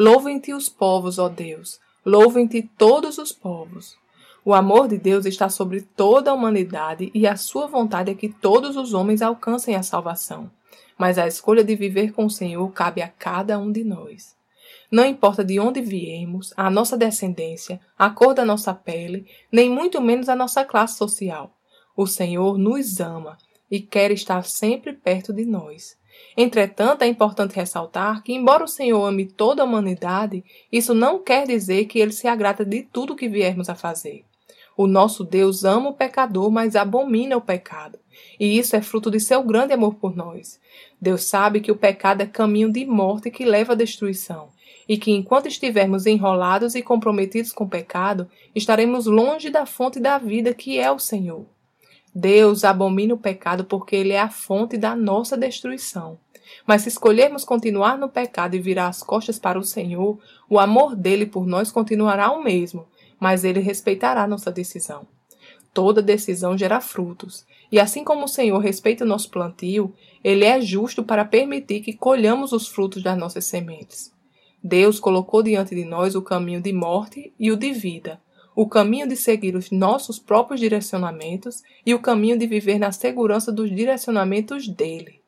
Louvem-te os povos, ó Deus, louvem-te todos os povos. O amor de Deus está sobre toda a humanidade e a sua vontade é que todos os homens alcancem a salvação. Mas a escolha de viver com o Senhor cabe a cada um de nós. Não importa de onde viemos, a nossa descendência, a cor da nossa pele, nem muito menos a nossa classe social. O Senhor nos ama e quer estar sempre perto de nós. Entretanto, é importante ressaltar que, embora o Senhor ame toda a humanidade, isso não quer dizer que ele se agrada de tudo que viermos a fazer. O nosso Deus ama o pecador, mas abomina o pecado. E isso é fruto de seu grande amor por nós. Deus sabe que o pecado é caminho de morte que leva à destruição, e que enquanto estivermos enrolados e comprometidos com o pecado, estaremos longe da fonte da vida que é o Senhor. Deus abomina o pecado porque ele é a fonte da nossa destruição. Mas se escolhermos continuar no pecado e virar as costas para o Senhor, o amor dele por nós continuará o mesmo, mas ele respeitará nossa decisão. Toda decisão gera frutos, e assim como o Senhor respeita o nosso plantio, ele é justo para permitir que colhamos os frutos das nossas sementes. Deus colocou diante de nós o caminho de morte e o de vida, o caminho de seguir os nossos próprios direcionamentos e o caminho de viver na segurança dos direcionamentos dele.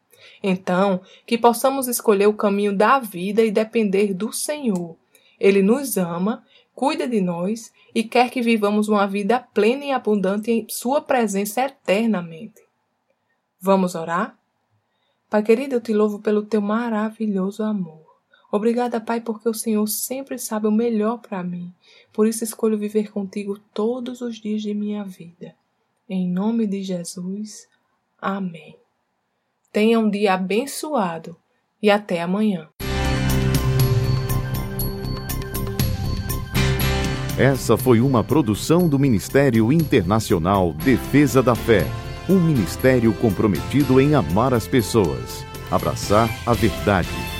Então, que possamos escolher o caminho da vida e depender do Senhor. Ele nos ama, cuida de nós e quer que vivamos uma vida plena e abundante em Sua presença eternamente. Vamos orar? Pai querido, eu te louvo pelo teu maravilhoso amor. Obrigada, Pai, porque o Senhor sempre sabe o melhor para mim. Por isso escolho viver contigo todos os dias de minha vida. Em nome de Jesus. Amém. Tenha um dia abençoado e até amanhã. Essa foi uma produção do Ministério Internacional Defesa da Fé, um ministério comprometido em amar as pessoas, abraçar a verdade